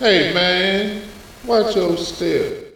Hey man, watch your step.